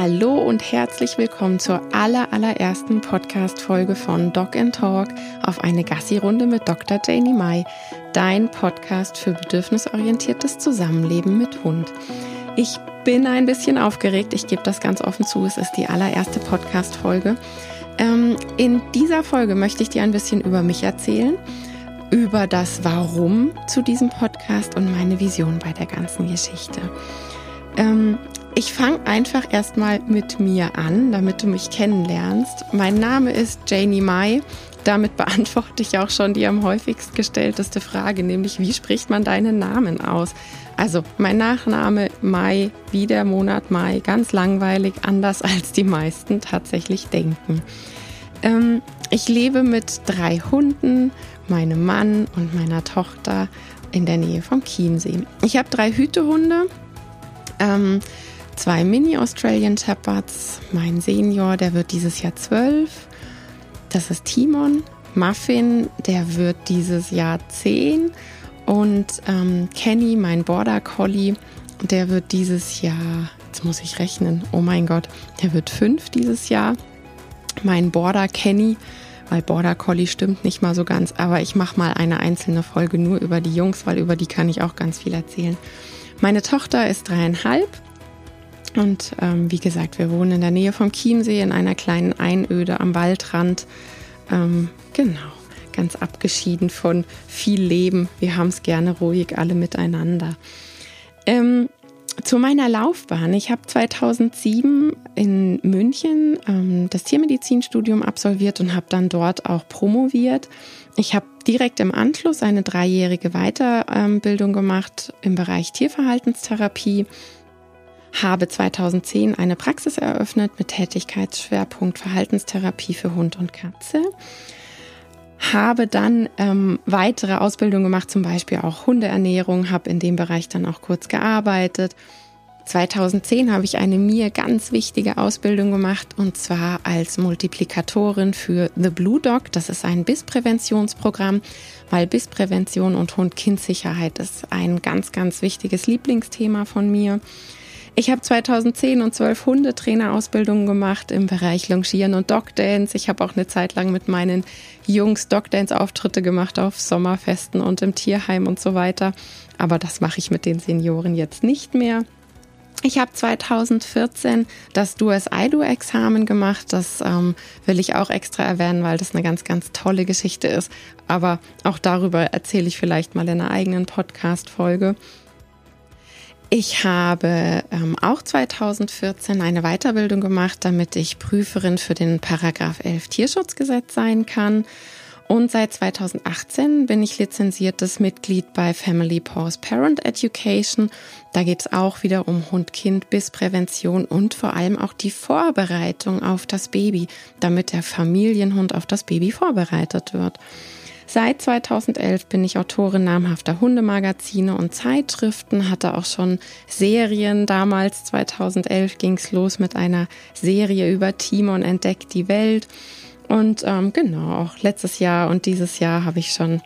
Hallo und herzlich willkommen zur aller, allerersten Podcast-Folge von Dog and Talk auf eine Gassi-Runde mit Dr. Janie Mai, dein Podcast für bedürfnisorientiertes Zusammenleben mit Hund. Ich bin ein bisschen aufgeregt, ich gebe das ganz offen zu, es ist die allererste Podcast-Folge. Ähm, in dieser Folge möchte ich dir ein bisschen über mich erzählen, über das Warum zu diesem Podcast und meine Vision bei der ganzen Geschichte. Ähm, ich fange einfach erstmal mit mir an, damit du mich kennenlernst. Mein Name ist Janie Mai. Damit beantworte ich auch schon die am häufigst gestellteste Frage, nämlich wie spricht man deinen Namen aus? Also mein Nachname Mai, wie der Monat Mai, ganz langweilig, anders als die meisten tatsächlich denken. Ähm, ich lebe mit drei Hunden, meinem Mann und meiner Tochter in der Nähe vom Chiemsee. Ich habe drei Hütehunde. Ähm, zwei Mini-Australian Shepherds. Mein Senior, der wird dieses Jahr zwölf. Das ist Timon. Muffin, der wird dieses Jahr zehn. Und ähm, Kenny, mein Border Collie, der wird dieses Jahr, jetzt muss ich rechnen, oh mein Gott, der wird fünf dieses Jahr. Mein Border Kenny, weil Border Collie stimmt nicht mal so ganz, aber ich mache mal eine einzelne Folge nur über die Jungs, weil über die kann ich auch ganz viel erzählen. Meine Tochter ist dreieinhalb und ähm, wie gesagt, wir wohnen in der Nähe vom Chiemsee in einer kleinen Einöde am Waldrand. Ähm, genau, ganz abgeschieden von viel Leben. Wir haben es gerne ruhig alle miteinander. Ähm, zu meiner Laufbahn. Ich habe 2007 in München ähm, das Tiermedizinstudium absolviert und habe dann dort auch promoviert. Ich habe direkt im Anschluss eine dreijährige Weiterbildung gemacht im Bereich Tierverhaltenstherapie habe 2010 eine Praxis eröffnet mit Tätigkeitsschwerpunkt Verhaltenstherapie für Hund und Katze. Habe dann ähm, weitere Ausbildungen gemacht, zum Beispiel auch Hundeernährung, habe in dem Bereich dann auch kurz gearbeitet. 2010 habe ich eine mir ganz wichtige Ausbildung gemacht und zwar als Multiplikatorin für The Blue Dog. Das ist ein Bisspräventionsprogramm, weil Bissprävention und Hund-Kind-Sicherheit ist ein ganz, ganz wichtiges Lieblingsthema von mir. Ich habe 2010 und 12 Hundetrainerausbildungen gemacht im Bereich Longieren und Dogdance. Ich habe auch eine Zeit lang mit meinen Jungs Dogdance-Auftritte gemacht auf Sommerfesten und im Tierheim und so weiter. Aber das mache ich mit den Senioren jetzt nicht mehr. Ich habe 2014 das Duas IDO-Examen gemacht. Das ähm, will ich auch extra erwähnen, weil das eine ganz, ganz tolle Geschichte ist. Aber auch darüber erzähle ich vielleicht mal in einer eigenen Podcast-Folge. Ich habe ähm, auch 2014 eine Weiterbildung gemacht, damit ich Prüferin für den Paragraph 11 Tierschutzgesetz sein kann. Und seit 2018 bin ich lizenziertes Mitglied bei Family Pause Parent Education. Da geht es auch wieder um Hund-Kind bis Prävention und vor allem auch die Vorbereitung auf das Baby, damit der Familienhund auf das Baby vorbereitet wird. Seit 2011 bin ich Autorin namhafter Hundemagazine und Zeitschriften, hatte auch schon Serien. Damals, 2011, ging es los mit einer Serie über Timon entdeckt die Welt. Und ähm, genau, auch letztes Jahr und dieses Jahr habe ich schon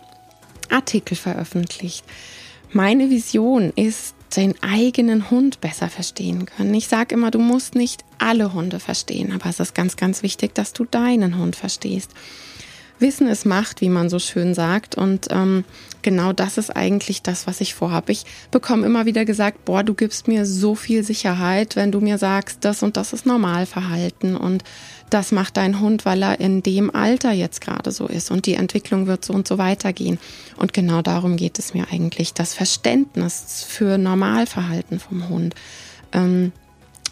Artikel veröffentlicht. Meine Vision ist, den eigenen Hund besser verstehen können. Ich sage immer, du musst nicht alle Hunde verstehen, aber es ist ganz, ganz wichtig, dass du deinen Hund verstehst. Wissen ist Macht, wie man so schön sagt. Und ähm, genau das ist eigentlich das, was ich vorhabe. Ich bekomme immer wieder gesagt, boah, du gibst mir so viel Sicherheit, wenn du mir sagst, das und das ist Normalverhalten und das macht dein Hund, weil er in dem Alter jetzt gerade so ist und die Entwicklung wird so und so weitergehen. Und genau darum geht es mir eigentlich, das Verständnis für Normalverhalten vom Hund. Ähm,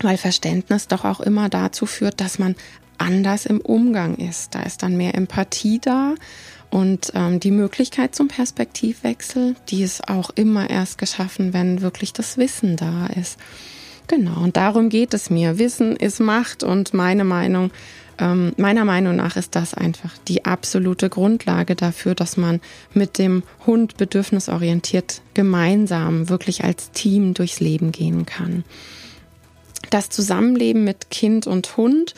weil Verständnis doch auch immer dazu führt, dass man anders im Umgang ist. Da ist dann mehr Empathie da und ähm, die Möglichkeit zum Perspektivwechsel, die ist auch immer erst geschaffen, wenn wirklich das Wissen da ist. Genau, und darum geht es mir. Wissen ist Macht und meine Meinung, ähm, meiner Meinung nach ist das einfach die absolute Grundlage dafür, dass man mit dem Hund bedürfnisorientiert gemeinsam wirklich als Team durchs Leben gehen kann. Das Zusammenleben mit Kind und Hund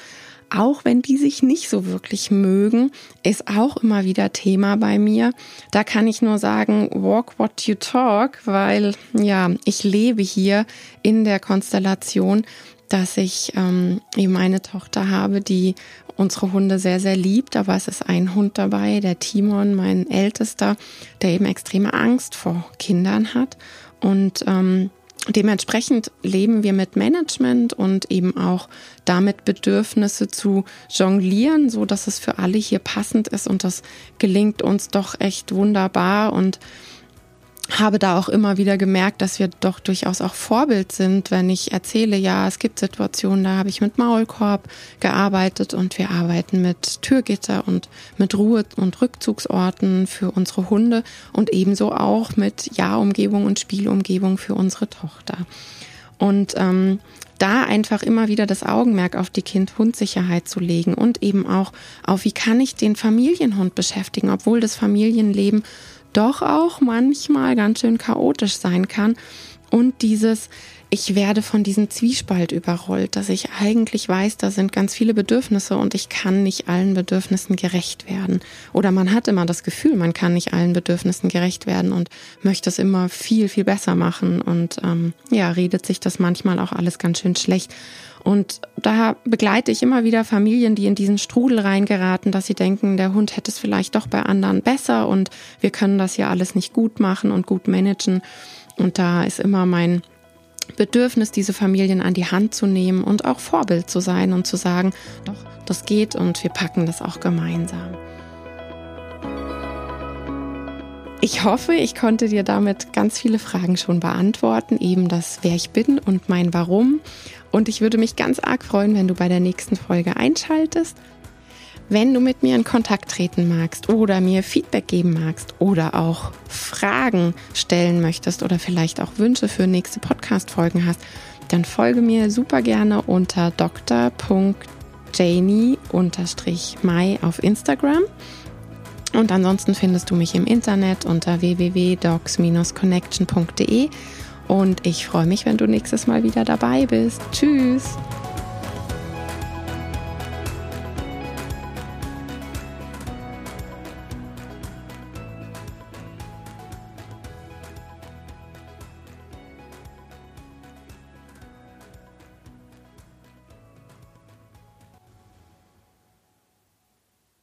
auch wenn die sich nicht so wirklich mögen, ist auch immer wieder Thema bei mir. Da kann ich nur sagen, walk what you talk, weil ja, ich lebe hier in der Konstellation, dass ich ähm, eben eine Tochter habe, die unsere Hunde sehr, sehr liebt. Aber es ist ein Hund dabei, der Timon, mein Ältester, der eben extreme Angst vor Kindern hat. Und ähm, Dementsprechend leben wir mit Management und eben auch damit Bedürfnisse zu jonglieren, so dass es für alle hier passend ist und das gelingt uns doch echt wunderbar. Und habe da auch immer wieder gemerkt, dass wir doch durchaus auch Vorbild sind, wenn ich erzähle, ja, es gibt Situationen, da habe ich mit Maulkorb gearbeitet und wir arbeiten mit Türgitter und mit Ruhe- und Rückzugsorten für unsere Hunde und ebenso auch mit Ja-Umgebung und Spielumgebung für unsere Tochter. Und ähm, da einfach immer wieder das Augenmerk auf die Kind-Hund-Sicherheit zu legen und eben auch auf, wie kann ich den Familienhund beschäftigen, obwohl das Familienleben doch auch manchmal ganz schön chaotisch sein kann. Und dieses, ich werde von diesem Zwiespalt überrollt, dass ich eigentlich weiß, da sind ganz viele Bedürfnisse und ich kann nicht allen Bedürfnissen gerecht werden. Oder man hat immer das Gefühl, man kann nicht allen Bedürfnissen gerecht werden und möchte es immer viel, viel besser machen. Und ähm, ja, redet sich das manchmal auch alles ganz schön schlecht. Und da begleite ich immer wieder Familien, die in diesen Strudel reingeraten, dass sie denken, der Hund hätte es vielleicht doch bei anderen besser und wir können das ja alles nicht gut machen und gut managen. Und da ist immer mein Bedürfnis, diese Familien an die Hand zu nehmen und auch Vorbild zu sein und zu sagen, doch, das geht und wir packen das auch gemeinsam. Ich hoffe, ich konnte dir damit ganz viele Fragen schon beantworten, eben das, wer ich bin und mein Warum. Und ich würde mich ganz arg freuen, wenn du bei der nächsten Folge einschaltest. Wenn du mit mir in Kontakt treten magst oder mir Feedback geben magst oder auch Fragen stellen möchtest oder vielleicht auch Wünsche für nächste Podcast-Folgen hast, dann folge mir super gerne unter dr.janie-mai auf Instagram. Und ansonsten findest du mich im Internet unter www.docs-connection.de und ich freue mich, wenn du nächstes Mal wieder dabei bist. Tschüss!